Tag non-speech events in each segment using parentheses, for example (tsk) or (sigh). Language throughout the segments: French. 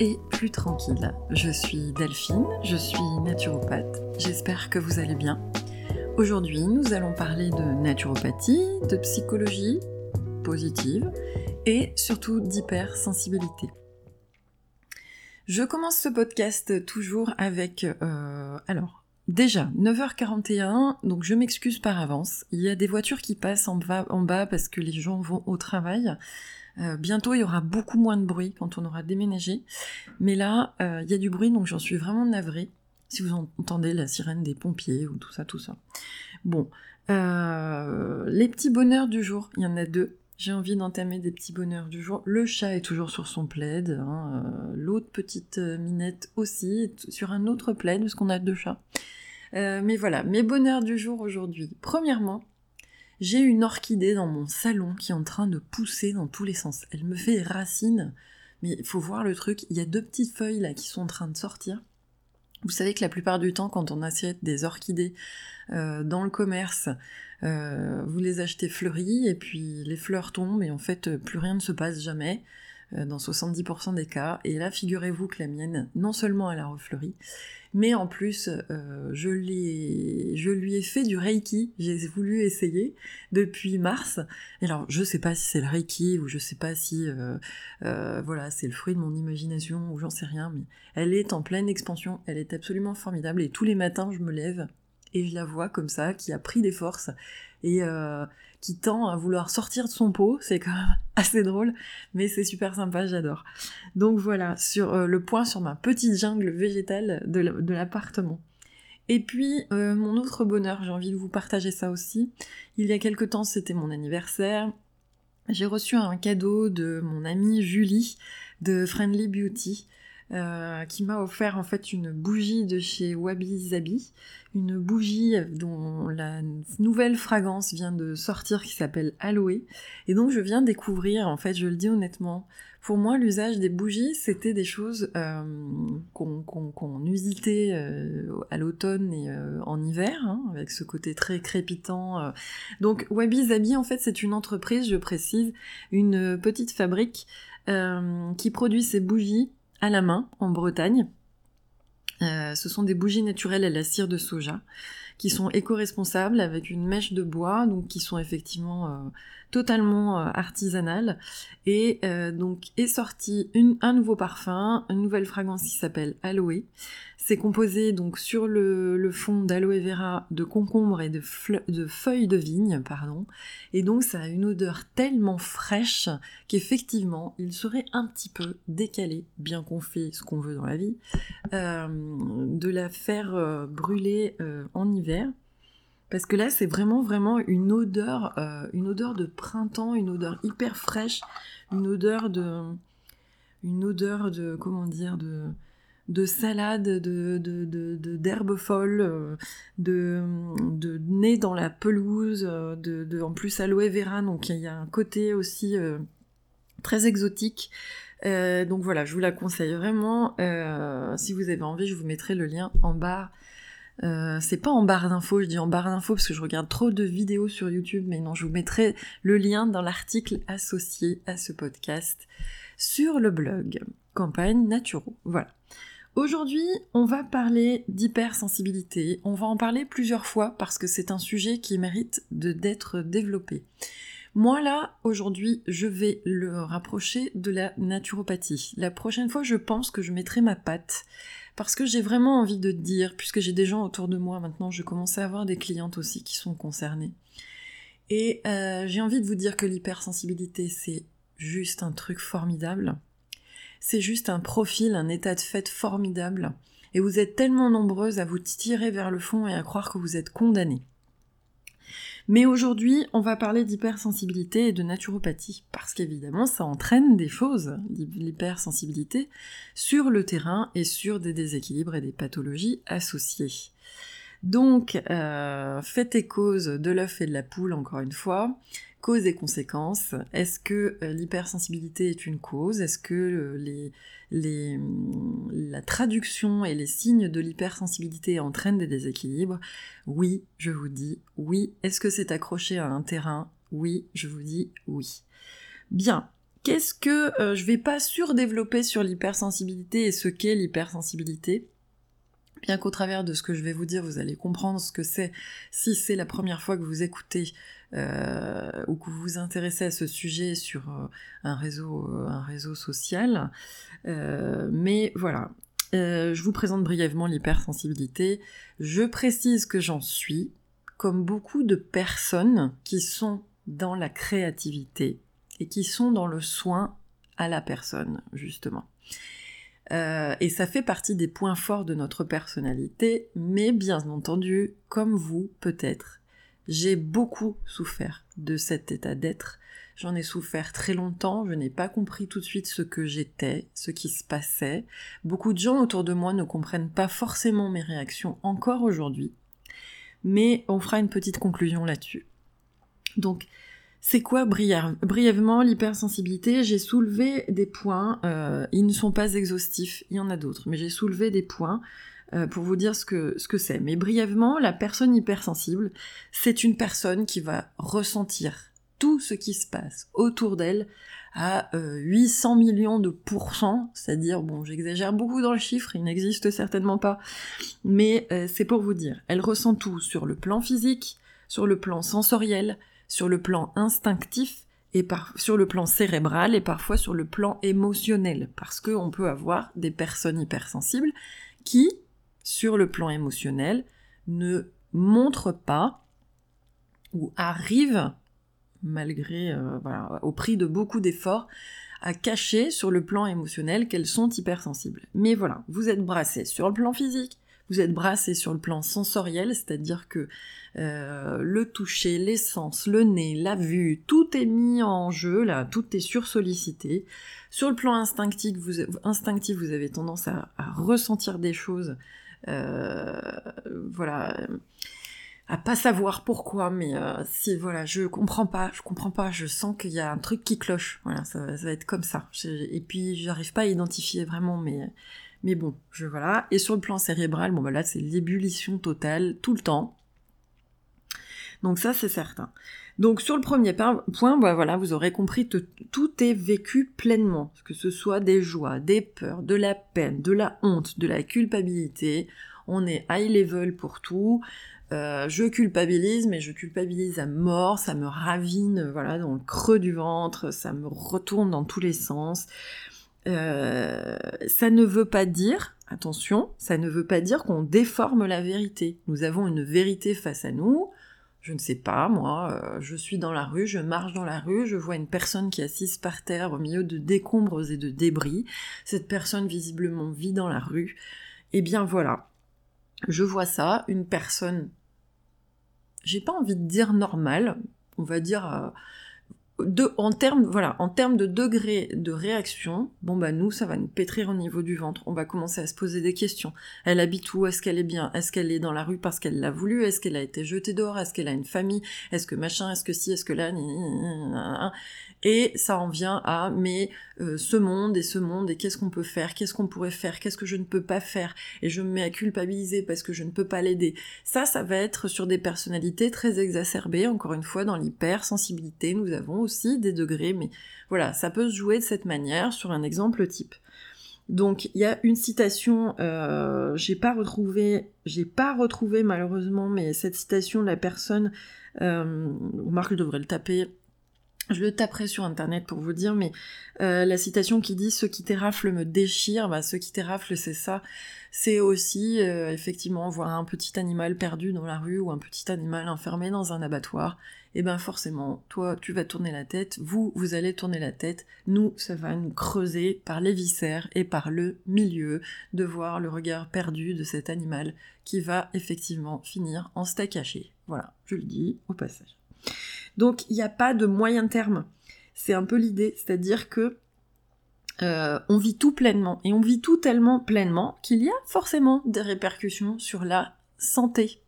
et plus tranquille. Je suis Delphine, je suis naturopathe, j'espère que vous allez bien. Aujourd'hui, nous allons parler de naturopathie, de psychologie positive et surtout d'hypersensibilité. Je commence ce podcast toujours avec... Euh, alors, Déjà, 9h41, donc je m'excuse par avance. Il y a des voitures qui passent en bas parce que les gens vont au travail. Euh, bientôt, il y aura beaucoup moins de bruit quand on aura déménagé. Mais là, euh, il y a du bruit, donc j'en suis vraiment navrée. Si vous entendez la sirène des pompiers ou tout ça, tout ça. Bon, euh, les petits bonheurs du jour, il y en a deux. J'ai envie d'entamer des petits bonheurs du jour. Le chat est toujours sur son plaid. Hein, l'autre petite minette aussi est sur un autre plaid, parce qu'on a deux chats. Mais voilà, mes bonheurs du jour aujourd'hui. Premièrement, j'ai une orchidée dans mon salon qui est en train de pousser dans tous les sens. Elle me fait racines, mais il faut voir le truc. Il y a deux petites feuilles là qui sont en train de sortir. Vous savez que la plupart du temps, quand on assiette des orchidées euh, dans le commerce, euh, vous les achetez fleuries et puis les fleurs tombent et en fait plus rien ne se passe jamais dans 70% des cas. Et là, figurez-vous que la mienne, non seulement elle a refleuri, mais en plus, euh, je, je lui ai fait du Reiki, j'ai voulu essayer depuis mars. Alors, je sais pas si c'est le Reiki ou je sais pas si euh, euh, voilà, c'est le fruit de mon imagination ou j'en sais rien, mais elle est en pleine expansion, elle est absolument formidable et tous les matins je me lève et je la vois comme ça, qui a pris des forces et euh, qui tend à vouloir sortir de son pot. C'est quand même (laughs) assez drôle, mais c'est super sympa, j'adore. Donc voilà, sur euh, le point sur ma petite jungle végétale de l'appartement. Et puis, euh, mon autre bonheur, j'ai envie de vous partager ça aussi. Il y a quelque temps, c'était mon anniversaire. J'ai reçu un cadeau de mon amie Julie de Friendly Beauty. Euh, qui m'a offert en fait une bougie de chez Wabi Zabi, une bougie dont la nouvelle fragrance vient de sortir qui s'appelle Aloe. Et donc je viens découvrir, en fait, je le dis honnêtement, pour moi l'usage des bougies c'était des choses euh, qu'on usitait euh, à l'automne et en hiver, hein, avec ce côté très crépitant. Donc Wabi Zabi en fait c'est une entreprise, je précise, une petite fabrique qui produit ces bougies à la main en Bretagne. Euh, ce sont des bougies naturelles à la cire de soja qui sont éco-responsables avec une mèche de bois, donc qui sont effectivement euh, totalement euh, artisanales. Et donc est sorti un nouveau parfum, une nouvelle fragrance qui s'appelle Aloe. C'est composé donc sur le, fond d'aloe vera, de concombre et de, feuilles de vigne, pardon. Et donc ça a une odeur tellement fraîche qu'effectivement il serait un petit peu décalé, bien qu'on fait ce qu'on veut dans la vie, euh, de la faire euh, brûler euh, en hiver. Parce que là, c'est vraiment, vraiment une odeur, une odeur de printemps, une odeur hyper fraîche, une odeur de, une odeur de, comment dire, de, de salade, de, d'herbes folles, euh, de, de nez dans la pelouse, euh, de, en plus aloe vera, donc il y a un côté aussi euh, très exotique. donc voilà, je vous la conseille vraiment. si vous avez envie, je vous mettrai le lien en bas. c'est pas en barre d'infos, je dis en barre d'infos parce que je regarde trop de vidéos sur YouTube, mais non, je vous mettrai le lien dans l'article associé à ce podcast sur le blog Campagne Naturo. Voilà. Aujourd'hui, on va parler d'hypersensibilité. On va en parler plusieurs fois parce que c'est un sujet qui mérite d'être développé. Moi là, aujourd'hui, je vais le rapprocher de la naturopathie. La prochaine fois, je pense que je mettrai ma patte parce que j'ai vraiment envie de dire, puisque j'ai des gens autour de moi maintenant, je commence à avoir des clientes aussi qui sont concernées. Et euh, j'ai envie de vous dire que l'hypersensibilité, c'est juste un truc formidable c'est juste un profil, un état de fait formidable, et vous êtes tellement nombreuses à vous tirer vers le fond et à croire que vous êtes condamnées. Mais aujourd'hui, on va parler d'hypersensibilité et de naturopathie, parce qu'évidemment, ça entraîne des choses, l'hypersensibilité, sur le terrain et sur des déséquilibres et des pathologies associées. Donc, euh, faites et causes de l'œuf et de la poule, encore une fois causes et conséquences. Est-ce que euh, l'hypersensibilité est une cause? Est-ce que euh, les, les, mm, la traduction et les signes de l'hypersensibilité entraînent des déséquilibres? Oui, je vous dis oui. Est-ce que c'est accroché à un terrain? Oui, je vous dis oui. Bien. Qu'est-ce que euh, je vais pas surdévelopper sur l'hypersensibilité et ce qu'est l'hypersensibilité? Bien qu'au travers de ce que je vais vous dire, vous allez comprendre ce que c'est si c'est la première fois que vous écoutez euh, ou que vous vous intéressez à ce sujet sur euh, réseau, un réseau social. mais voilà, je vous présente brièvement l'hypersensibilité. Je précise que j'en suis, comme beaucoup de personnes qui sont dans la créativité et qui sont dans le soin à la personne, justement. Euh, et ça fait partie des points forts de notre personnalité, mais bien entendu, comme vous peut-être, j'ai beaucoup souffert de cet état d'être. J'en ai souffert très longtemps, je n'ai pas compris tout de suite ce que j'étais, ce qui se passait. Beaucoup de gens autour de moi ne comprennent pas forcément mes réactions encore aujourd'hui, mais on fera une petite conclusion là-dessus. Donc, c'est quoi brièvement l'hypersensibilité J'ai soulevé des points, euh, ils ne sont pas exhaustifs, il y en a d'autres, mais j'ai soulevé des points euh, pour vous dire ce que ce que c'est. Mais brièvement, la personne hypersensible, c'est une personne qui va ressentir tout ce qui se passe autour d'elle à 800 euh, millions de pourcents, c'est-à-dire, bon, j'exagère beaucoup dans le chiffre, il n'existe certainement pas, mais c'est pour vous dire, elle ressent tout sur le plan physique, sur le plan sensoriel, sur le plan instinctif et sur le plan cérébral et parfois sur le plan émotionnel, parce qu'on peut avoir des personnes hypersensibles qui, sur le plan émotionnel, ne montrent pas ou arrivent, malgré, euh, au prix de beaucoup d'efforts, à cacher sur le plan émotionnel qu'elles sont hypersensibles. Mais voilà, vous êtes brassés sur le plan physique, vous êtes brassé sur le plan sensoriel, c'est-à-dire que euh, le toucher, l'essence, le nez, la vue, tout est mis en jeu, là, tout est sursollicité. Sur le plan instinctif, vous, instinctif, vous avez tendance à, ressentir des choses, euh, voilà, à pas savoir pourquoi, mais euh, si voilà, je comprends pas, je comprends pas, je sens qu'il y a un truc qui cloche, voilà, ça, va être comme ça. Et puis j'arrive pas à identifier vraiment, mais mais bon, je voilà. Et sur le plan cérébral, bon bah là c'est l'ébullition totale tout le temps. Donc ça c'est certain. Donc sur le premier point, bah voilà, vous aurez compris que tout est vécu pleinement, que ce soit des joies, des peurs, de la peine, de la honte, de la culpabilité. On est high level pour tout. Euh, je culpabilise, mais je culpabilise à mort, ça me ravine, voilà, dans le creux du ventre, ça me retourne dans tous les sens. Euh, ça ne veut pas dire, attention, ça ne veut pas dire qu'on déforme la vérité. Nous avons une vérité face à nous. Je ne sais pas, moi, euh, je suis dans la rue, je marche dans la rue, je vois une personne qui est assise par terre au milieu de décombres et de débris. Cette personne visiblement vit dans la rue. Eh bien voilà, je vois ça, une personne, j'ai pas envie de dire normale, on va dire euh, en termes voilà, en termes de degré de réaction, bon bah nous ça va nous pétrir au niveau du ventre. On va commencer à se poser des questions. Elle habite où? Est-ce qu'elle est bien? Est-ce qu'elle est dans la rue parce qu'elle l'a voulu? Est-ce qu'elle a été jetée dehors? Est-ce qu'elle a une famille? Est-ce que machin? Est-ce que si Est-ce que là? Et ça en vient à mais euh, ce monde et ce monde et qu'est-ce qu'on peut faire? Qu'est-ce qu'on pourrait faire? Qu'est-ce que je ne peux pas faire? Et je me mets à culpabiliser parce que je ne peux pas l'aider. Ça, ça va être sur des personnalités très exacerbées. Encore une fois, dans l'hypersensibilité, nous avons des degrés, mais voilà, ça peut se jouer de cette manière sur un exemple type. Donc il y a une citation, euh, j'ai pas retrouvé, j'ai pas retrouvé malheureusement, mais cette citation la personne, euh, remarque je devrais le taper, je le taperai sur internet pour vous dire, mais euh, la citation qui dit ce qui t'érafle me déchire, bah ce qui t'érafle c'est ça, c'est aussi euh, effectivement voir un petit animal perdu dans la rue ou un petit animal enfermé dans un abattoir eh ben forcément, toi, tu vas tourner la tête, vous, vous allez tourner la tête, nous, ça va nous creuser par les viscères et par le milieu de voir le regard perdu de cet animal qui va effectivement finir en steak caché. Voilà, je le dis au passage. Donc, il n'y a pas de moyen terme. C'est un peu l'idée, c'est-à-dire que euh, on vit tout pleinement et on vit tout tellement pleinement qu'il y a forcément des répercussions sur la santé.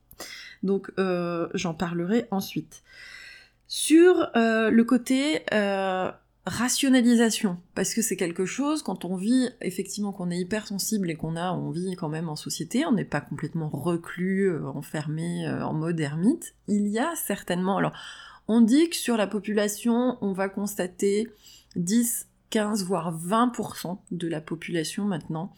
Donc euh, j'en parlerai ensuite. Sur euh, le côté euh, rationalisation, parce que c'est quelque chose, quand on vit, effectivement, qu'on est hypersensible et qu'on a, on vit quand même en société, on n'est pas complètement reclus, euh, enfermé en mode ermite, il y a certainement, alors, on dit que sur la population, on va constater 10, 15, voire 20% de la population maintenant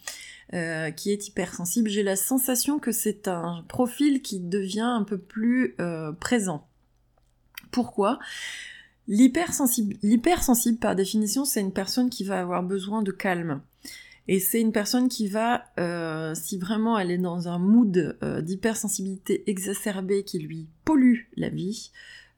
qui est hypersensible. J'ai la sensation que c'est un profil qui devient un peu plus présent. Pourquoi L'hypersensible, par définition, c'est une personne qui va avoir besoin de calme. Et c'est une personne qui va, euh, si vraiment elle est dans un mood d'hypersensibilité exacerbée qui lui pollue la vie,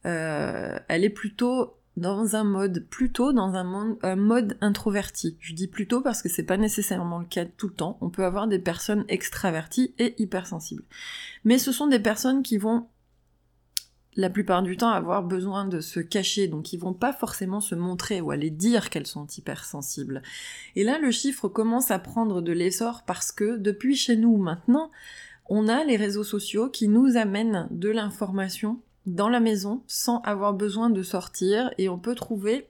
elle est plutôt dans un mode plutôt dans un, mode introverti. Je dis plutôt parce que c'est pas nécessairement le cas tout le temps. On peut avoir des personnes extraverties et hypersensibles. Mais ce sont des personnes qui vont la plupart du temps avoir besoin de se cacher, donc ils vont pas forcément se montrer ou aller dire qu'elles sont hypersensibles. Et là, le chiffre commence à prendre de l'essor parce que depuis chez nous maintenant, on a les réseaux sociaux qui nous amènent de l'information dans la maison sans avoir besoin de sortir. Et on peut trouver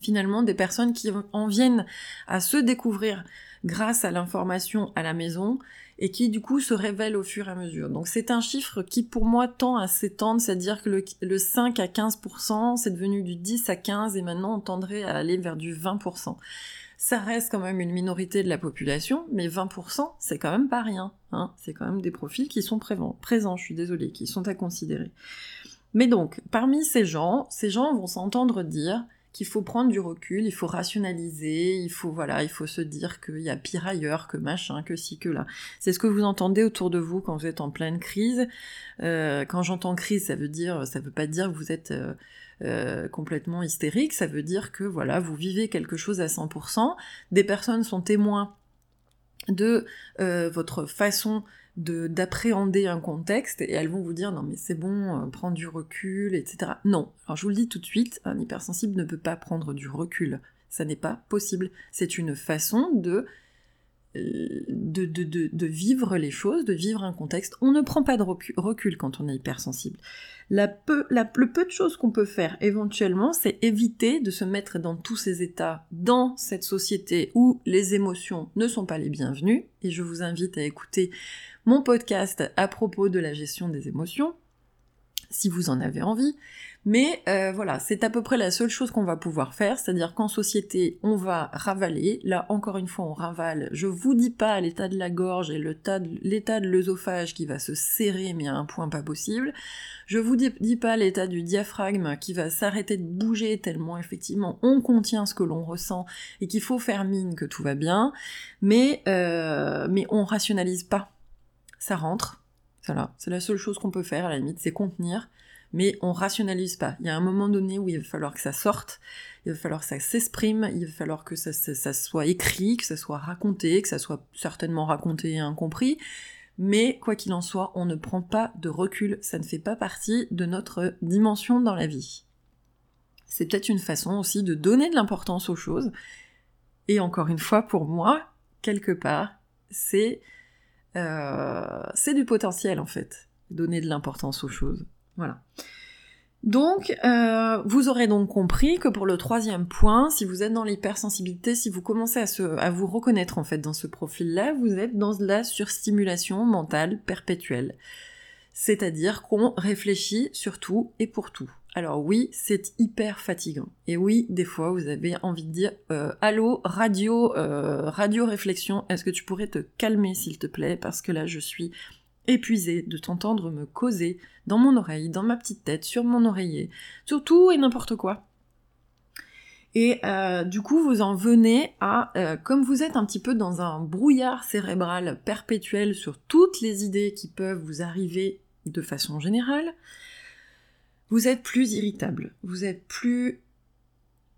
finalement des personnes qui en viennent à se découvrir grâce à l'information à la maison et qui du coup se révèlent au fur et à mesure. Donc c'est un chiffre qui pour moi tend à s'étendre, c'est-à-dire que le, le, 5 à 15%, c'est devenu du 10 à 15 et maintenant on tendrait à aller vers du 20% ça reste quand même une minorité de la population, mais 20%, c'est quand même pas rien. Hein. C'est quand même des profils qui sont présents, je suis désolée, qui sont à considérer. Mais donc, parmi ces gens, ces gens vont s'entendre dire qu'il faut prendre du recul, il faut rationaliser, il faut voilà, il faut se dire qu'il y a pire ailleurs, que machin, que ci, que là. C'est ce que vous entendez autour de vous quand vous êtes en pleine crise. Euh, quand j'entends crise, ça veut dire, ça veut pas dire que vous êtes euh, euh, complètement hystérique, ça veut dire que voilà, vous vivez quelque chose à 100%, des personnes sont témoins de votre façon d'appréhender un contexte et elles vont vous dire non mais c'est bon, euh, prends du recul, etc. Non, alors je vous le dis tout de suite, un hypersensible ne peut pas prendre du recul, ça n'est pas possible. C'est une façon de de, de, de, vivre les choses, de vivre un contexte. On ne prend pas de recul quand on est hypersensible. La peu, la, le peu de choses qu'on peut faire éventuellement, c'est éviter de se mettre dans tous ces états dans cette société où les émotions ne sont pas les bienvenues. Et je vous invite à écouter mon podcast à propos de la gestion des émotions, si vous en avez envie. Mais euh, voilà, c'est à peu près la seule chose qu'on va pouvoir faire, c'est-à-dire qu'en société, on va ravaler. Là, encore une fois, on ravale. Je vous dis pas l'état de la gorge et l'état de l'œsophage qui va se serrer, mais à un point pas possible. Je vous dis, pas l'état du diaphragme qui va s'arrêter de bouger tellement effectivement on contient ce que l'on ressent et qu'il faut faire mine que tout va bien. Mais euh, mais on rationalise pas. Ça rentre. Voilà, c'est la seule chose qu'on peut faire à la limite, c'est contenir mais on rationalise pas. Il y a un moment donné où il va falloir que ça sorte, il va falloir que ça s'exprime, il va falloir que ça, soit écrit, que ça soit raconté, que ça soit certainement raconté et incompris, mais quoi qu'il en soit, on ne prend pas de recul, ça ne fait pas partie de notre dimension dans la vie. C'est peut-être une façon aussi de donner de l'importance aux choses, et encore une fois, pour moi, quelque part, c'est c'est du potentiel en fait, donner de l'importance aux choses. Voilà. Donc, euh, vous aurez donc compris que pour le troisième point, si vous êtes dans l'hypersensibilité, si vous commencez à, à vous reconnaître en fait dans ce profil-là, vous êtes dans la surstimulation mentale perpétuelle. C'est-à-dire qu'on réfléchit sur tout et pour tout. Alors oui, c'est hyper fatigant. Et oui, des fois, vous avez envie de dire euh, Allô, radio, euh, radio réflexion, est-ce que tu pourrais te calmer s'il te plaît? Parce que là, je suis épuisé de t'entendre me causer dans mon oreille, dans ma petite tête, sur mon oreiller, sur tout et n'importe quoi. Et euh, du coup, vous en venez à, comme vous êtes un petit peu dans un brouillard cérébral perpétuel sur toutes les idées qui peuvent vous arriver de façon générale, vous êtes plus irritable, vous êtes plus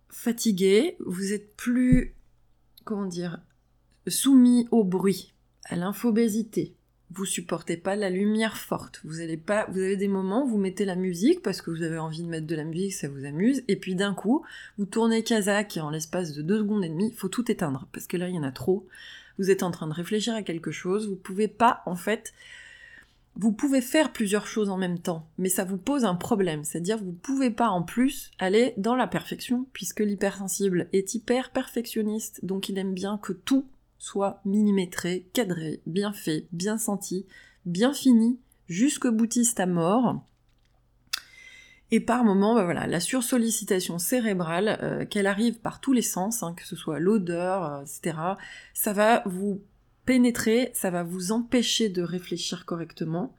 fatigué, vous êtes plus, comment dire, soumis au bruit, à l'infobésité, vous supportez pas la lumière forte. Vous allez pas, vous avez des moments où vous mettez la musique parce que vous avez envie de mettre de la musique, ça vous amuse, et puis d'un coup, vous tournez Kazakh et en l'espace de deux secondes et demie, il faut tout éteindre. Parce que là il y en a trop. Vous êtes en train de réfléchir à quelque chose, vous pouvez pas en fait, vous pouvez faire plusieurs choses en même temps, mais ça vous pose un problème, c'est-à-dire vous pouvez pas en plus aller dans la perfection puisque l'hypersensible est hyper perfectionniste, donc il aime bien que tout soit millimétré, cadré, bien fait, bien senti, bien fini, jusque boutiste à mort. Et par moment, bah voilà, la sursollicitation cérébrale, euh, qu'elle arrive par tous les sens, hein, que ce soit l'odeur, euh, etc., ça va vous pénétrer, ça va vous empêcher de réfléchir correctement.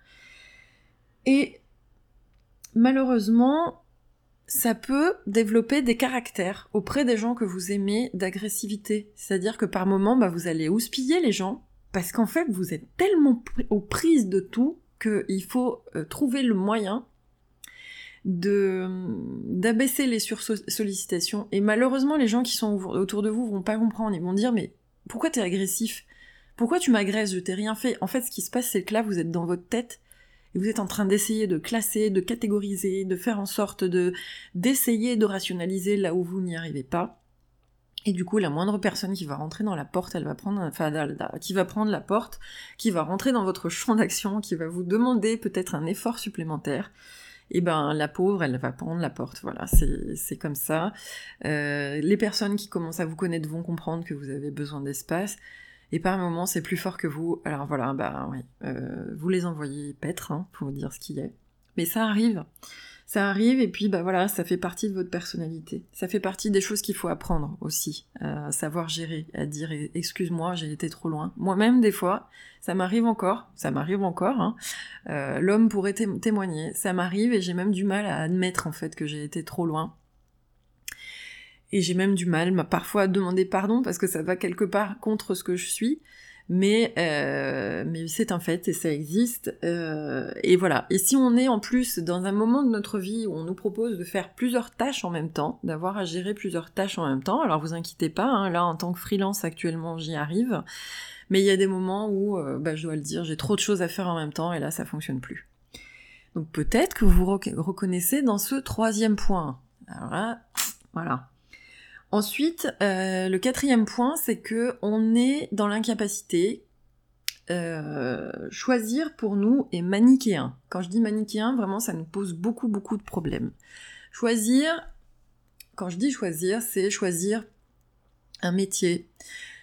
Et malheureusement, ça peut développer des caractères auprès des gens que vous aimez d'agressivité. C'est-à-dire que par moment, bah, vous allez houspiller les gens, parce qu'en fait, vous êtes tellement aux prises de tout qu'il faut euh, trouver le moyen de d'abaisser les sursollicitations. Et malheureusement, les gens qui sont autour de vous vont pas comprendre. Ils vont dire mais pourquoi t'es agressif? Pourquoi tu m'agresses Je t'ai rien fait? En fait, ce qui se passe, c'est que là, vous êtes dans votre tête et vous êtes en train d'essayer de classer, de catégoriser, de faire en sorte de d'essayer de rationaliser là où vous n'y arrivez pas. Et du coup, la moindre personne qui va rentrer dans la porte, elle va prendre, enfin, qui va prendre la porte, qui va rentrer dans votre champ d'action, qui va vous demander peut-être un effort supplémentaire, et eh ben la pauvre, elle va prendre la porte. Voilà, c'est comme ça. Euh, les personnes qui commencent à vous connaître vont comprendre que vous avez besoin d'espace. Et par moment, c'est plus fort que vous. Alors voilà, bah oui, euh, vous les envoyez paître, hein, pour vous dire ce qui est. Mais ça arrive ça arrive et puis bah voilà, ça fait partie de votre personnalité. Ça fait partie des choses qu'il faut apprendre aussi, à savoir gérer, à dire excuse-moi, j'ai été trop loin. Moi-même des fois, ça m'arrive encore, ça m'arrive encore. Hein. Euh, L'homme pourrait témoigner, ça m'arrive et j'ai même du mal à admettre en fait que j'ai été trop loin. Et j'ai même du mal parfois à demander pardon parce que ça va quelque part contre ce que je suis mais, euh, mais c'est un fait et ça existe. Euh, et voilà. Et si on est en plus dans un moment de notre vie où on nous propose de faire plusieurs tâches en même temps, d'avoir à gérer plusieurs tâches en même temps, alors vous inquiétez pas, hein, là en tant que freelance actuellement j'y arrive, mais il y a des moments où, euh, bah, je dois le dire, j'ai trop de choses à faire en même temps et là ça fonctionne plus. Donc peut-être que vous vous reconnaissez dans ce troisième point. Alors là, voilà. Ensuite, euh, le quatrième point, c'est que on est dans l'incapacité. Euh, choisir pour nous est manichéen. Quand je dis manichéen, vraiment, ça nous pose beaucoup, beaucoup de problèmes. Choisir, quand je dis choisir, c'est choisir un métier,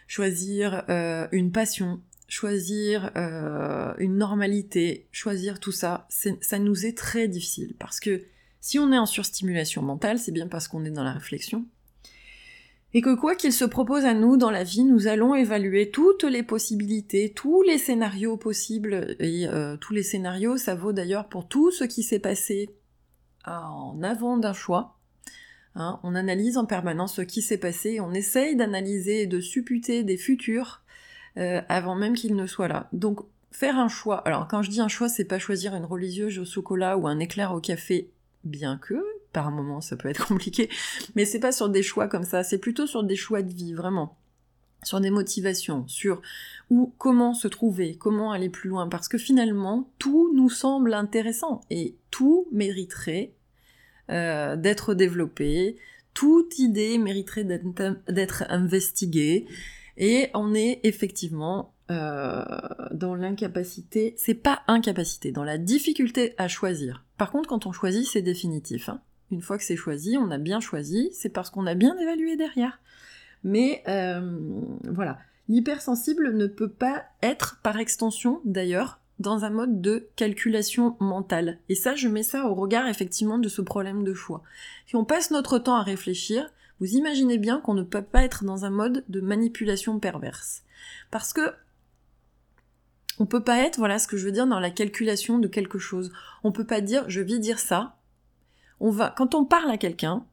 choisir euh, une passion, choisir une normalité, choisir tout ça, ça nous est très difficile parce que si on est en surstimulation mentale, c'est bien parce qu'on est dans la réflexion, et que quoi qu'il se propose à nous dans la vie, nous allons évaluer toutes les possibilités, tous les scénarios possibles, et euh, tous les scénarios, ça vaut d'ailleurs pour tout ce qui s'est passé en avant d'un choix. Hein. on analyse en permanence ce qui s'est passé, on essaye d'analyser et de supputer des futurs euh, avant même qu'ils ne soient là. Donc faire un choix, alors quand je dis un choix, c'est pas choisir une religieuse au chocolat ou un éclair au café, bien que, par moment ça peut être (laughs) compliqué, mais c'est pas sur des choix comme ça, c'est plutôt sur des choix de vie, vraiment. Sur des motivations, sur où comment se trouver, comment aller plus loin, parce que finalement tout nous semble intéressant et tout mériterait euh, d'être développé, toute idée mériterait d'être investiguée, et on est effectivement euh, dans l'incapacité, c'est pas incapacité, dans la difficulté à choisir. Par contre, quand on choisit, c'est définitif. Hein. Une fois que c'est choisi, on a bien choisi, c'est parce qu'on a bien évalué derrière. Mais euh, voilà, l'hypersensible ne peut pas être, par extension d'ailleurs, dans un mode de calculation mentale. Et ça, je mets ça au regard effectivement de ce problème de choix. Si on passe notre temps à réfléchir, vous imaginez bien qu'on ne peut pas être dans un mode de manipulation perverse. Parce que on peut pas être, voilà ce que je veux dire, dans la calculation de quelque chose. On peut pas dire je vais dire ça, quand on parle à quelqu'un,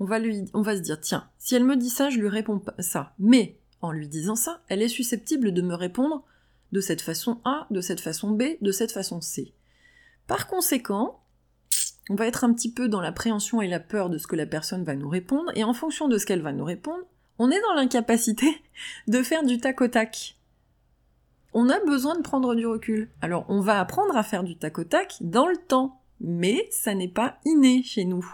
on va on va se dire, tiens, si elle me dit ça, je lui réponds ça. Mais, en lui disant ça, elle est susceptible de me répondre de cette façon A, de cette façon B, de cette façon C. Par conséquent, on va être un petit peu dans l'appréhension et la peur de ce que la personne va nous répondre, et en fonction de ce qu'elle va nous répondre, on est dans l'incapacité (laughs) de faire du tac au tac. On a besoin de prendre du recul. Alors on va apprendre à faire du tac au tac dans le temps mais ça n'est pas inné chez nous.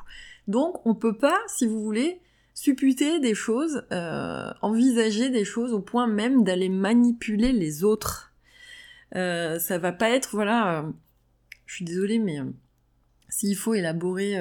Donc on peut pas, si vous voulez, supputer des choses, euh, envisager des choses au point même d'aller manipuler les autres. Euh, ça va pas être, voilà, euh, je suis désolée, mais s'il faut élaborer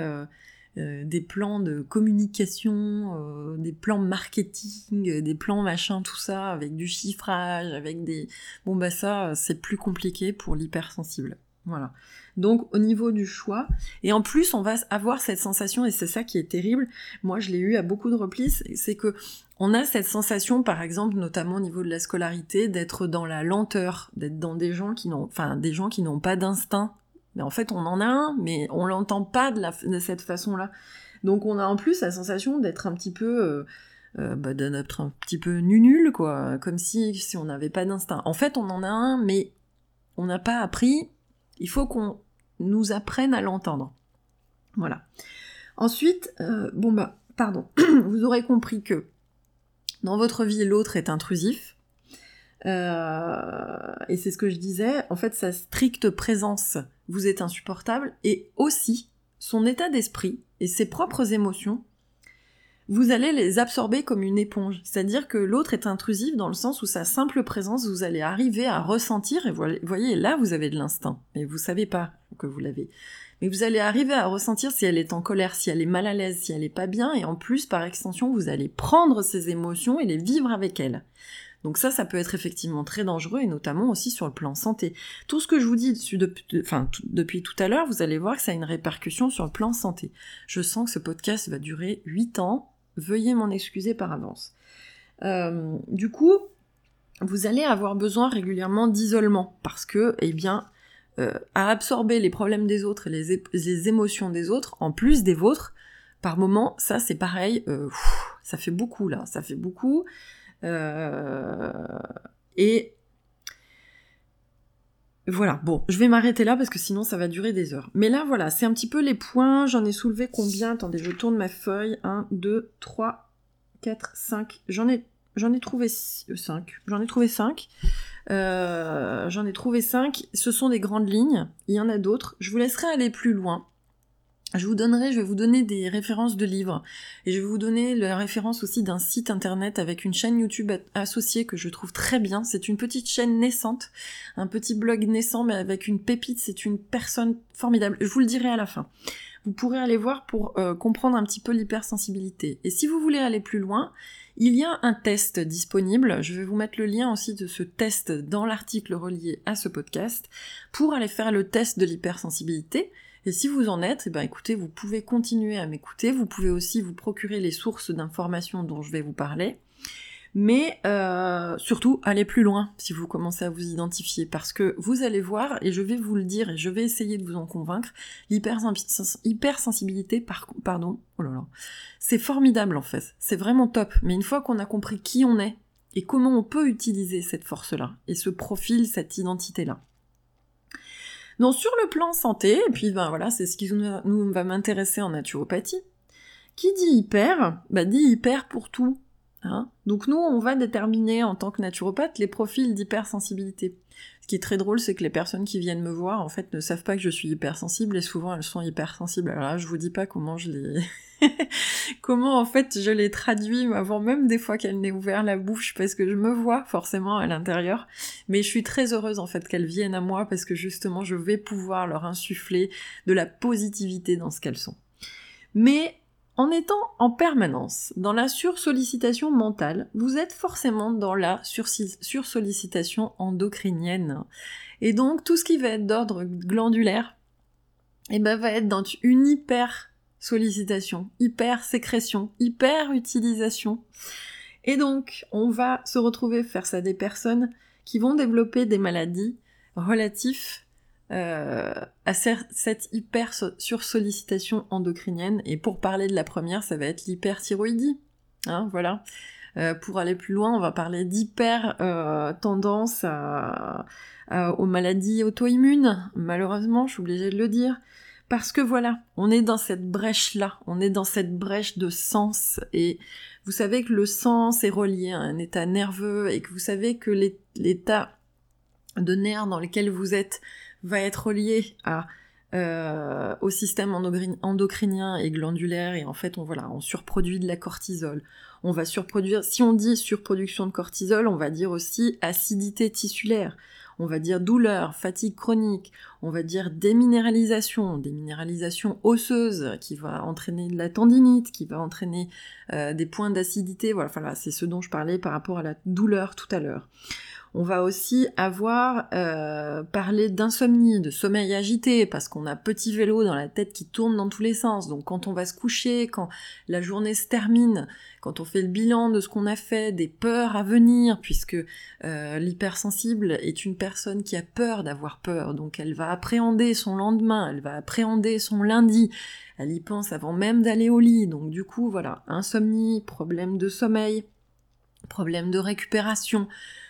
des plans de communication, des plans marketing, des plans machin, tout ça, avec du chiffrage, avec des... Bon bah ça, c'est plus compliqué pour l'hypersensible. Voilà. Donc au niveau du choix, et en plus on va avoir cette sensation, et c'est ça qui est terrible, moi je l'ai eu à beaucoup de replis, c'est que on a cette sensation, par exemple, notamment au niveau de la scolarité, d'être dans la lenteur, d'être dans des gens qui n'ont, enfin, des gens qui n'ont pas d'instinct. Mais en fait, on en a un, mais on l'entend pas de, cette façon-là. Donc, on a en plus la sensation d'être un petit peu, euh, euh, bah, d'être un petit peu nul, quoi, comme si, si on n'avait pas d'instinct. En fait, on en a un, mais on n'a pas appris. Il faut qu'on nous apprenne à l'entendre. Voilà. Ensuite, euh, bon bah, pardon, (clears throat) vous aurez compris que dans votre vie, l'autre est intrusif. Euh, et c'est ce que je disais, en fait, sa stricte présence vous est insupportable, et aussi son état d'esprit et ses propres émotions, vous allez les absorber comme une éponge. C'est-à-dire que l'autre est intrusif dans le sens où sa simple présence, vous allez arriver à ressentir, et vous voyez, là, vous avez de l'instinct, mais vous savez pas que vous l'avez mais vous allez arriver à ressentir si elle est en colère, si elle est mal à l'aise, si elle est pas bien, et en plus, par extension, vous allez prendre ces émotions et les vivre avec elle. Donc ça, ça peut être effectivement très dangereux, et notamment aussi sur le plan santé. Tout ce que je vous dis depuis, enfin, depuis tout à l'heure, vous allez voir que ça a une répercussion sur le plan santé. Je sens que ce podcast va durer 8 ans, veuillez m'en excuser par avance. Euh, du coup, vous allez avoir besoin régulièrement d'isolement, parce que, eh bien, euh, à absorber les problèmes des autres et les, émotions des autres, en plus des vôtres, par moment, ça c'est pareil, euh, ça fait beaucoup là, ça fait beaucoup. Et voilà, bon, je vais m'arrêter là parce que sinon ça va durer des heures. Mais là, voilà, c'est un petit peu les points. J'en ai soulevé combien? Attendez, je tourne ma feuille. 1, 2, 3, 4, 5. J'en ai, j'en ai trouvé 5. J'en ai trouvé 5. Euh, j'en ai trouvé cinq. Ce sont des grandes lignes. Il y en a d'autres. Je vous laisserai aller plus loin. Je vous donnerai, je vais vous donner des références de livres et je vais vous donner la référence aussi d'un site internet avec une chaîne YouTube associée que je trouve très bien. C'est une petite chaîne naissante, un petit blog naissant mais avec une pépite. C'est une personne formidable. Je vous le dirai à la fin. Vous pourrez aller voir pour euh, comprendre un petit peu l'hypersensibilité. Et si vous voulez aller plus loin, il y a un test disponible, je vais vous mettre le lien aussi de ce test dans l'article relié à ce podcast, pour aller faire le test de l'hypersensibilité. Et si vous en êtes, eh ben écoutez, vous pouvez continuer à m'écouter, vous pouvez aussi vous procurer les sources d'informations dont je vais vous parler. Mais euh, surtout, allez plus loin si vous commencez à vous identifier, parce que vous allez voir, et je vais vous le dire, et je vais essayer de vous en convaincre, l'hypersensibilité, pardon, oh là là, c'est formidable en fait, c'est vraiment top, mais une fois qu'on a compris qui on est, et comment on peut utiliser cette force-là, et ce profil, cette identité-là. Donc sur le plan santé, et puis ben voilà, c'est ce qui nous, va m'intéresser en naturopathie, qui dit hyper, bah dit hyper pour tout, Hein Donc nous, on va déterminer en tant que naturopathe les profils d'hypersensibilité. Qui est très drôle, c'est que les personnes qui viennent me voir, en fait, ne savent pas que je suis hypersensible et souvent elles sont hypersensibles. Alors là, je vous dis pas comment je les... (laughs) comment en fait je les traduis avant même des fois qu'elles n'aient ouvert la bouche parce que je me vois forcément à l'intérieur. Mais je suis très heureuse en fait qu'elles viennent à moi parce que justement je vais pouvoir leur insuffler de la positivité dans ce qu'elles sont. Mais en étant en permanence dans la sursollicitation mentale, vous êtes forcément dans la sursollicitation endocrinienne. Et donc tout ce qui va être d'ordre glandulaire, eh ben, va être dans une hyper sollicitation, hyper sécrétion, hyper utilisation. Et donc on va se retrouver face à des personnes qui vont développer des maladies relatives euh, à cette hyper sursollicitation endocrinienne. Et pour parler de la première, ça va être l'hyperthyroïdie. Hein, voilà. Euh, pour aller plus loin, on va parler d'hyper euh, tendance aux maladies auto-immunes. Malheureusement, je suis obligée de le dire. Parce que voilà, on est dans cette brèche-là, on est dans cette brèche de sens, et vous savez que le sens est relié à un état nerveux, et que vous savez que l'état de nerfs dans lequel vous êtes va être lié à euh, au système endocrinien et glandulaire et en fait on voilà on surproduit de la cortisol. On va surproduire si on dit surproduction de cortisol, on va dire aussi acidité tissulaire. On va dire douleur, fatigue chronique, on va dire déminéralisation, déminéralisation osseuse qui va entraîner de la tendinite, qui va entraîner euh, des points d'acidité. Voilà, voilà c'est ce dont je parlais par rapport à la douleur tout à l'heure. On va aussi avoir euh, parlé d'insomnie, de sommeil agité, parce qu'on a petit vélo dans la tête qui tourne dans tous les sens. Donc quand on va se coucher, quand la journée se termine, quand on fait le bilan de ce qu'on a fait, des peurs à venir, puisque euh, l'hypersensible est une personne qui a peur d'avoir peur, donc elle va appréhender son lendemain, elle va appréhender son lundi, elle y pense avant même d'aller au lit, donc du coup voilà, insomnie, problème de sommeil, problème de récupération,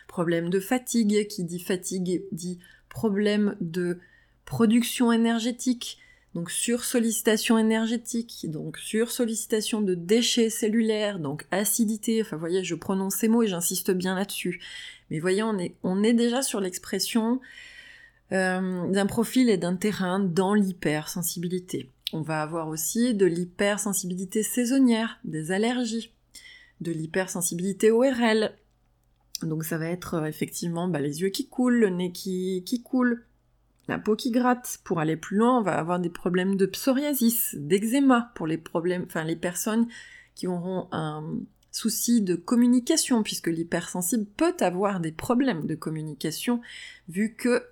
problème de fatigue, qui dit fatigue dit problème de production énergétique, donc sur sollicitation énergétique, donc sur sollicitation de déchets cellulaires, donc acidité, enfin vous voyez, je prononce ces mots et j'insiste bien là-dessus. Mais voyez, on est, déjà sur l'expression euh, d'un profil et d'un terrain dans l'hypersensibilité. On va avoir aussi de l'hypersensibilité saisonnière, des allergies, de l'hypersensibilité ORL, donc ça va être euh, effectivement bah, les yeux qui coulent, le nez qui, qui coule, la peau qui gratte. Pour aller plus loin, on va avoir des problèmes de psoriasis, d'eczéma pour les problèmes, enfin les personnes qui auront un souci de communication, puisque l'hypersensible peut avoir des problèmes de communication, vu que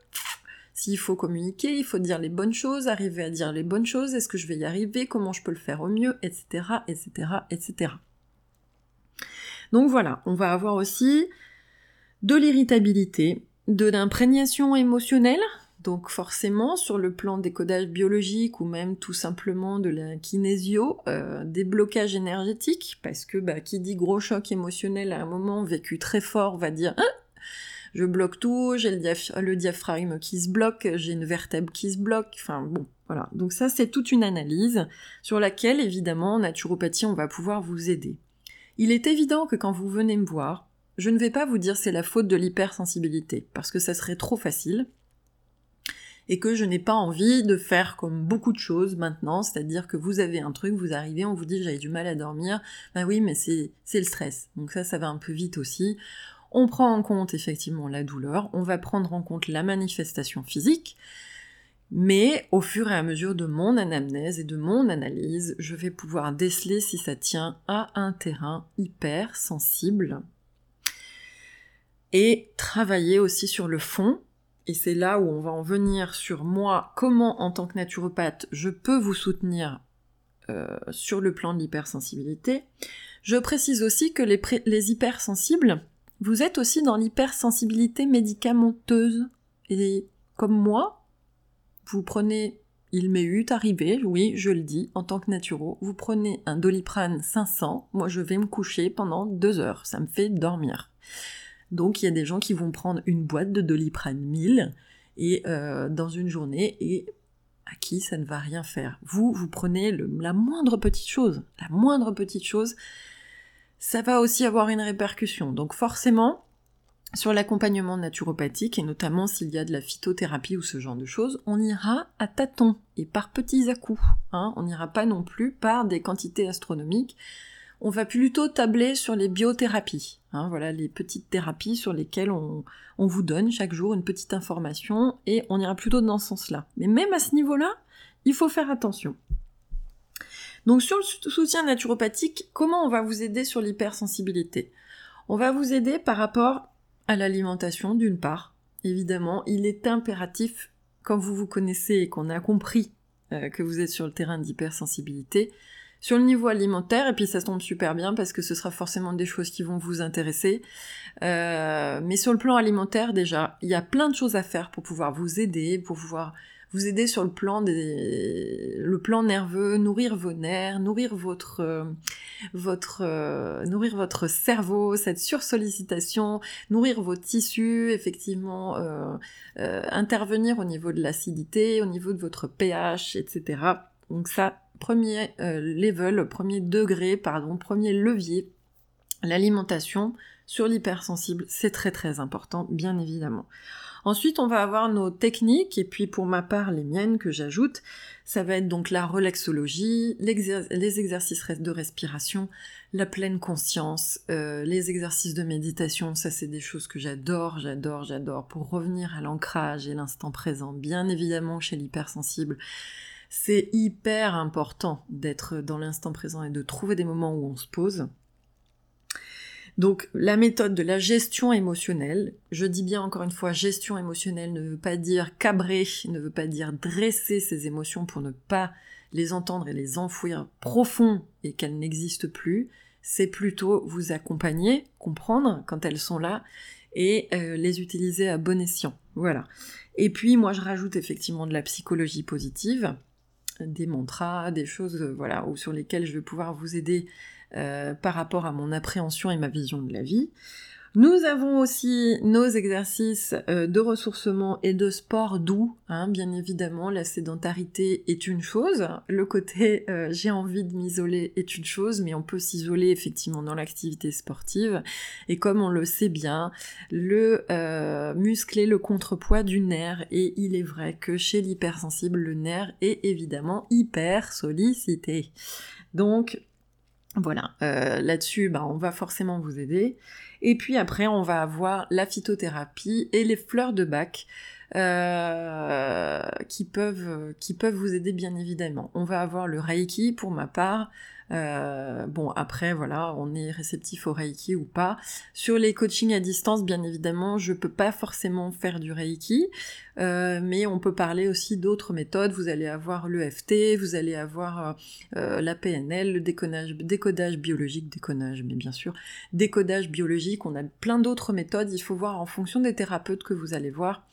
s'il faut communiquer, il faut dire les bonnes choses, arriver à dire les bonnes choses, est-ce que je vais y arriver, comment je peux le faire au mieux, etc., etc., etc. Donc voilà, on va avoir aussi de l'irritabilité, de l'imprégnation émotionnelle, donc forcément sur le plan des codages biologiques ou même tout simplement de la kinésio, euh, des blocages énergétiques, parce que bah, qui dit gros choc émotionnel à un moment vécu très fort va dire hein, je bloque tout, j'ai le, diaphragme qui se bloque, j'ai une vertèbre qui se bloque, enfin bon, voilà. Donc ça c'est toute une analyse sur laquelle évidemment en naturopathie on va pouvoir vous aider. Il est évident que quand vous venez me voir, je ne vais pas vous dire c'est la faute de l'hypersensibilité, parce que ça serait trop facile, et que je n'ai pas envie de faire comme beaucoup de choses maintenant, c'est-à-dire que vous avez un truc, vous arrivez, on vous dit j'avais du mal à dormir, bah oui, mais c'est le stress. Donc ça, ça va un peu vite aussi. On prend en compte effectivement la douleur, on va prendre en compte la manifestation physique, mais au fur et à mesure de mon anamnèse et de mon analyse, je vais pouvoir déceler si ça tient à un terrain hyper sensible et travailler aussi sur le fond. Et c'est là où on va en venir sur moi, comment en tant que naturopathe je peux vous soutenir euh, sur le plan de l'hypersensibilité. Je précise aussi que les, les hypersensibles, vous êtes aussi dans l'hypersensibilité médicamenteuse. Et comme moi, vous prenez, il m'est eu arrivé, oui, je le dis, en tant que naturo, vous prenez un doliprane 500, moi je vais me coucher pendant deux heures, ça me fait dormir. Donc il y a des gens qui vont prendre une boîte de Doliprane 1000 et euh, dans une journée et à qui ça ne va rien faire. Vous, vous prenez la moindre petite chose, la moindre petite chose, ça va aussi avoir une répercussion. Donc forcément, sur l'accompagnement naturopathique, et notamment s'il y a de la phytothérapie ou ce genre de choses, on ira à tâtons et par petits à-coups. Hein. On n'ira pas non plus par des quantités astronomiques on va plutôt tabler sur les biothérapies. Hein, voilà les petites thérapies sur lesquelles on, vous donne chaque jour une petite information et on ira plutôt dans ce sens-là. Mais même à ce niveau-là, il faut faire attention. Donc sur le soutien naturopathique, comment on va vous aider sur l'hypersensibilité? On va vous aider par rapport à l'alimentation d'une part. Évidemment, il est impératif, quand vous vous connaissez et qu'on a compris euh, que vous êtes sur le terrain d'hypersensibilité, sur le niveau alimentaire, et puis ça tombe super bien parce que ce sera forcément des choses qui vont vous intéresser. Euh, mais sur le plan alimentaire, déjà, il y a plein de choses à faire pour pouvoir vous aider, pour pouvoir vous aider sur le plan des, le plan nerveux, nourrir vos nerfs, nourrir votre, euh, euh, nourrir votre cerveau, cette sursollicitation, nourrir vos tissus, effectivement, intervenir au niveau de l'acidité, au niveau de votre pH, etc. Donc ça, premier euh, level, premier degré, pardon, premier levier, l'alimentation sur l'hypersensible, c'est très très important, bien évidemment. Ensuite, on va avoir nos techniques, et puis pour ma part, les miennes que j'ajoute, ça va être donc la relaxologie, les exercices de respiration, la pleine conscience, euh, les exercices de méditation, ça c'est des choses que j'adore, j'adore, j'adore, pour revenir à l'ancrage et l'instant présent, bien évidemment chez l'hypersensible. C'est hyper important d'être dans l'instant présent et de trouver des moments où on se pose. Donc la méthode de la gestion émotionnelle, je dis bien encore une fois, gestion émotionnelle ne veut pas dire cabrer, ne veut pas dire dresser ses émotions pour ne pas les entendre et les enfouir profond et qu'elles n'existent plus. C'est plutôt vous accompagner, comprendre quand elles sont là et euh, les utiliser à bon escient. Voilà. Et puis moi je rajoute effectivement de la psychologie positive, des mantras, des choses euh, voilà, sur lesquelles je vais pouvoir vous aider euh, par rapport à mon appréhension et ma vision de la vie. Nous avons aussi nos exercices euh, de ressourcement et de sport doux. Hein, bien évidemment, la sédentarité est une chose. Le côté euh, j'ai envie de m'isoler est une chose, mais on peut s'isoler effectivement dans l'activité sportive. Et comme on le sait bien, le muscler le contrepoids du nerf. Et il est vrai que chez l'hypersensible, le nerf est évidemment hyper sollicité. Donc voilà, euh, là-dessus, bah, on va forcément vous aider. Et puis après, on va avoir la phytothérapie et les fleurs de bac euh, qui, peuvent, qui peuvent vous aider bien évidemment. On va avoir le Reiki pour ma part, euh, bon, après, voilà, on est réceptif au Reiki ou pas. Sur les coachings à distance, bien évidemment, je peux pas forcément faire du Reiki, euh, mais on peut parler aussi d'autres méthodes. Vous allez avoir l'EFT, vous allez avoir la PNL, le décodage, décodage biologique, décodage, mais bien sûr, décodage biologique. On a plein d'autres méthodes. Il faut voir en fonction des thérapeutes que vous allez voir.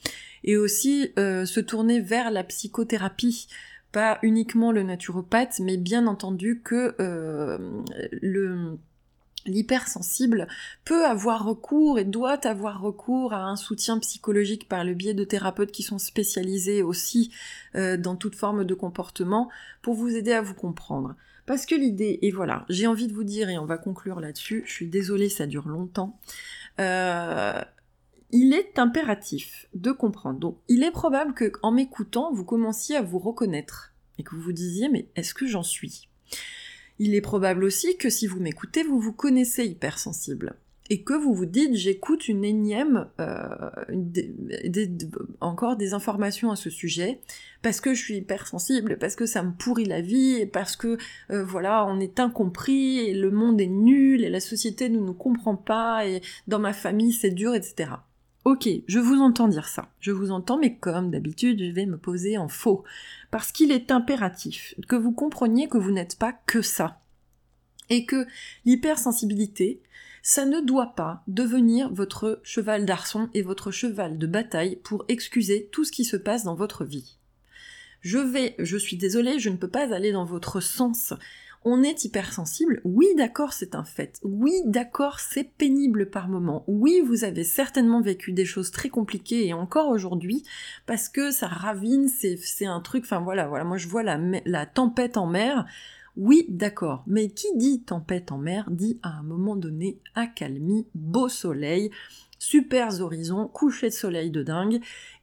Et aussi se tourner vers la psychothérapie pas uniquement le naturopathe, mais bien entendu que euh, le l'hypersensible peut avoir recours et doit avoir recours à un soutien psychologique par le biais de thérapeutes qui sont spécialisés aussi euh, dans toute forme de comportement pour vous aider à vous comprendre. Parce que l'idée, et voilà, j'ai envie de vous dire, et on va conclure là-dessus, je suis désolée, ça dure longtemps, euh, il est impératif de comprendre. Donc, il est probable que, en m'écoutant, vous commenciez à vous reconnaître et que vous vous disiez, mais est-ce que j'en suis? Il est probable aussi que si vous m'écoutez, vous vous connaissez hypersensible et que vous vous dites j'écoute une énième euh, encore des informations à ce sujet parce que je suis hypersensible parce que ça me pourrit la vie parce que euh, voilà on est incompris le monde est nul et la société ne nous comprend pas et dans ma famille c'est dur etc Ok, je vous entends dire ça. Je vous entends, mais comme d'habitude, je vais me poser en faux. Parce qu'il est impératif que vous compreniez que vous n'êtes pas que ça. Et que l'hypersensibilité, ça ne doit pas devenir votre cheval d'arçon et votre cheval de bataille pour excuser tout ce qui se passe dans votre vie. Je vais, je suis désolée, je ne peux pas aller dans votre sens on est hypersensible, oui d'accord c'est un fait, oui d'accord c'est pénible par moment, oui vous avez certainement vécu des choses très compliquées et encore aujourd'hui, parce que ça ravine, c'est un truc, enfin voilà, voilà, moi je vois la, tempête en mer, oui d'accord, mais qui dit tempête en mer dit à un moment donné accalmie, beau soleil, super horizons, coucher de soleil de dingue,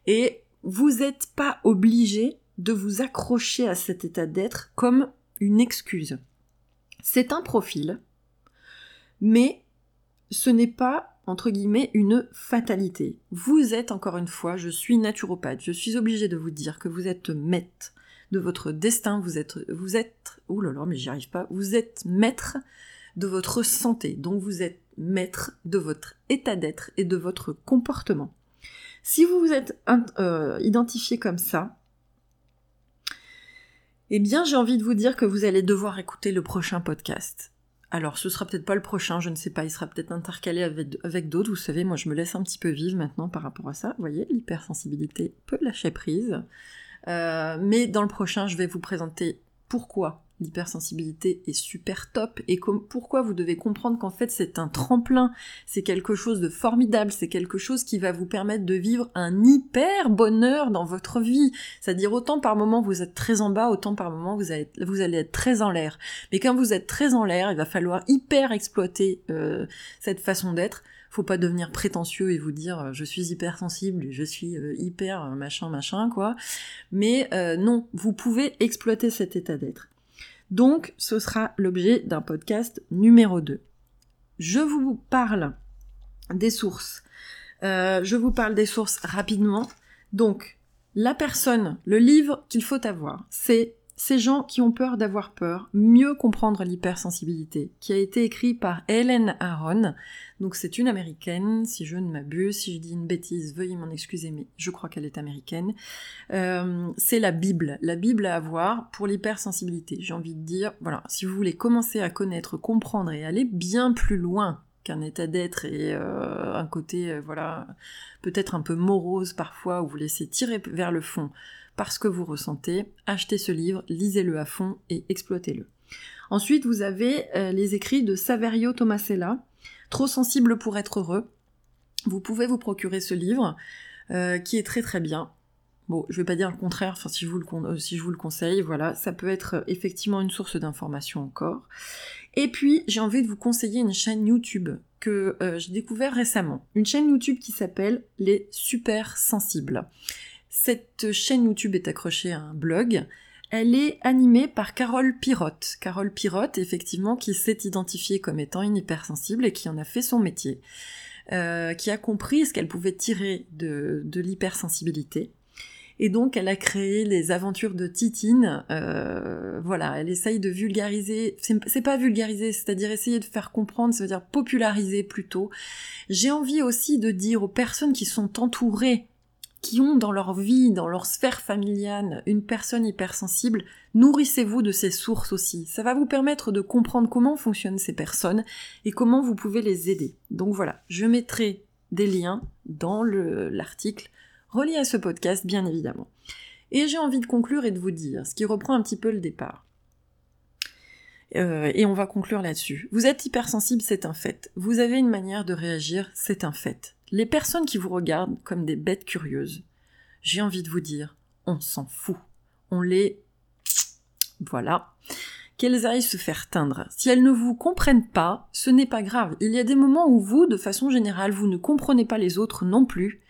et vous n'êtes pas obligé de vous accrocher à cet état d'être comme une excuse. C'est un profil, mais ce n'est pas, entre guillemets, une fatalité. Vous êtes, encore une fois, je suis naturopathe, je suis obligée de vous dire que vous êtes maître de votre destin, vous êtes, vous êtes, ouh là là, mais j'y arrive pas, vous êtes maître de votre santé, donc vous êtes maître de votre état d'être et de votre comportement. Si vous vous êtes euh, identifié comme ça, eh bien, j'ai envie de vous dire que vous allez devoir écouter le prochain podcast. Alors, ce sera peut-être pas le prochain, je ne sais pas, il sera peut-être intercalé avec, d'autres. Vous savez, moi, je me laisse un petit peu vivre maintenant par rapport à ça. Vous voyez, l'hypersensibilité peut lâcher prise. Euh, mais dans le prochain, je vais vous présenter pourquoi l'hypersensibilité est super top et pourquoi vous devez comprendre qu'en fait c'est un tremplin, c'est quelque chose de formidable, c'est quelque chose qui va vous permettre de vivre un hyper bonheur dans votre vie. C'est-à-dire autant par moment vous êtes très en bas, autant par moment vous allez, vous allez être très en l'air. Mais quand vous êtes très en l'air, il va falloir hyper exploiter euh, cette façon d'être faut pas devenir prétentieux et vous dire euh, je suis hypersensible je suis euh, hyper machin machin quoi. Mais non, vous pouvez exploiter cet état d'être. Donc, ce sera l'objet d'un podcast numéro 2. Je vous parle des sources. Euh, je vous parle des sources rapidement. Donc, la personne, le livre qu'il faut avoir, c'est Ces gens qui ont peur d'avoir peur, mieux comprendre l'hypersensibilité, qui a été écrit par Helen Aaron. Donc c'est une américaine, si je ne m'abuse, si je dis une bêtise, veuillez m'en excuser, mais je crois qu'elle est américaine. Euh, c'est la Bible, la Bible à avoir pour l'hypersensibilité. J'ai envie de dire, voilà, si vous voulez commencer à connaître, comprendre et aller bien plus loin qu'un état d'être et euh, un côté, euh, voilà, peut-être un peu morose parfois, où vous laissez tirer vers le fond parce que vous ressentez, achetez ce livre, lisez-le à fond et exploitez-le. Ensuite, vous avez euh, les écrits de Saverio Tomasella, Trop sensible pour être heureux. Vous pouvez vous procurer ce livre, qui est très très bien. Bon, je vais pas dire le contraire, enfin si je vous le, le conseille, voilà, ça peut être effectivement une source d'information encore. Et puis, j'ai envie de vous conseiller une chaîne YouTube que euh, j'ai découvert récemment. Une chaîne YouTube qui s'appelle Les Super Sensibles. Cette chaîne YouTube est accrochée à un blog. Elle est animée par Carole Pirotte. Carole Pirotte, effectivement, qui s'est identifiée comme étant une hypersensible et qui en a fait son métier. Euh, qui a compris ce qu'elle pouvait tirer de, l'hypersensibilité et donc, elle a créé les aventures de Titine. Euh, voilà, elle essaye de vulgariser. C'est pas vulgariser, c'est-à-dire essayer de faire comprendre, ça veut dire populariser plutôt. J'ai envie aussi de dire aux personnes qui sont entourées qui ont dans leur vie, dans leur sphère familiale, une personne hypersensible, nourrissez-vous de ces sources aussi. Ça va vous permettre de comprendre comment fonctionnent ces personnes et comment vous pouvez les aider. Donc voilà, je mettrai des liens dans l'article relié à ce podcast, bien évidemment. Et j'ai envie de conclure et de vous dire, ce qui reprend un petit peu le départ. Euh, et on va conclure là-dessus. Vous êtes hypersensible, c'est un fait. Vous avez une manière de réagir, c'est un fait. Les personnes qui vous regardent comme des bêtes curieuses, j'ai envie de vous dire, on s'en fout. On les... (tsk) Voilà. Qu'elles aillent se faire teindre. Si elles ne vous comprennent pas, ce n'est pas grave. Il y a des moments où vous, de façon générale, vous ne comprenez pas les autres non plus,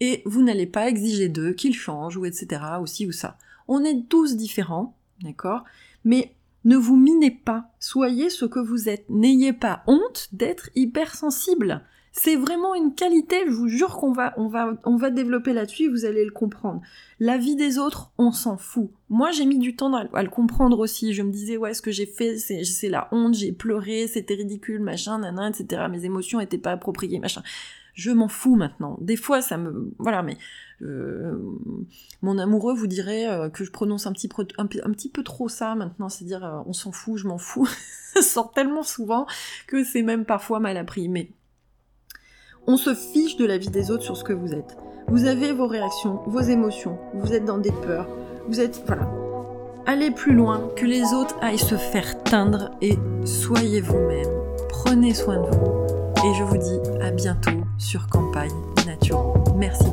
et vous n'allez pas exiger d'eux qu'ils changent ou etc. ou ci ou ça. On est tous différents, d'accord? Mais ne vous minez pas, soyez ce que vous êtes. N'ayez pas honte d'être hypersensible. C'est vraiment une qualité, je vous jure qu'on va, on va, on va développer là-dessus vous allez le comprendre. La vie des autres, on s'en fout. Moi, j'ai mis du temps à, le comprendre aussi. Je me disais, ouais, ce que j'ai fait, c'est la honte, j'ai pleuré, c'était ridicule, machin, nanan, etc. Mes émotions étaient pas appropriées, machin je m'en fous maintenant. Des fois, ça me... Voilà, mais euh, mon amoureux vous dirait euh, que je prononce un petit, un, petit peu trop ça maintenant, c'est-à-dire euh, on s'en fout, je m'en fous. (laughs) ça sort tellement souvent que c'est même parfois mal appris. Mais on se fiche de la vie des autres sur ce que vous êtes. Vous avez vos réactions, vos émotions, vous êtes dans des peurs, vous êtes... Voilà. Allez plus loin, que les autres aillent se faire teindre et soyez vous-même. Prenez soin de vous. Et je vous dis à bientôt sur Campagne Nature. Merci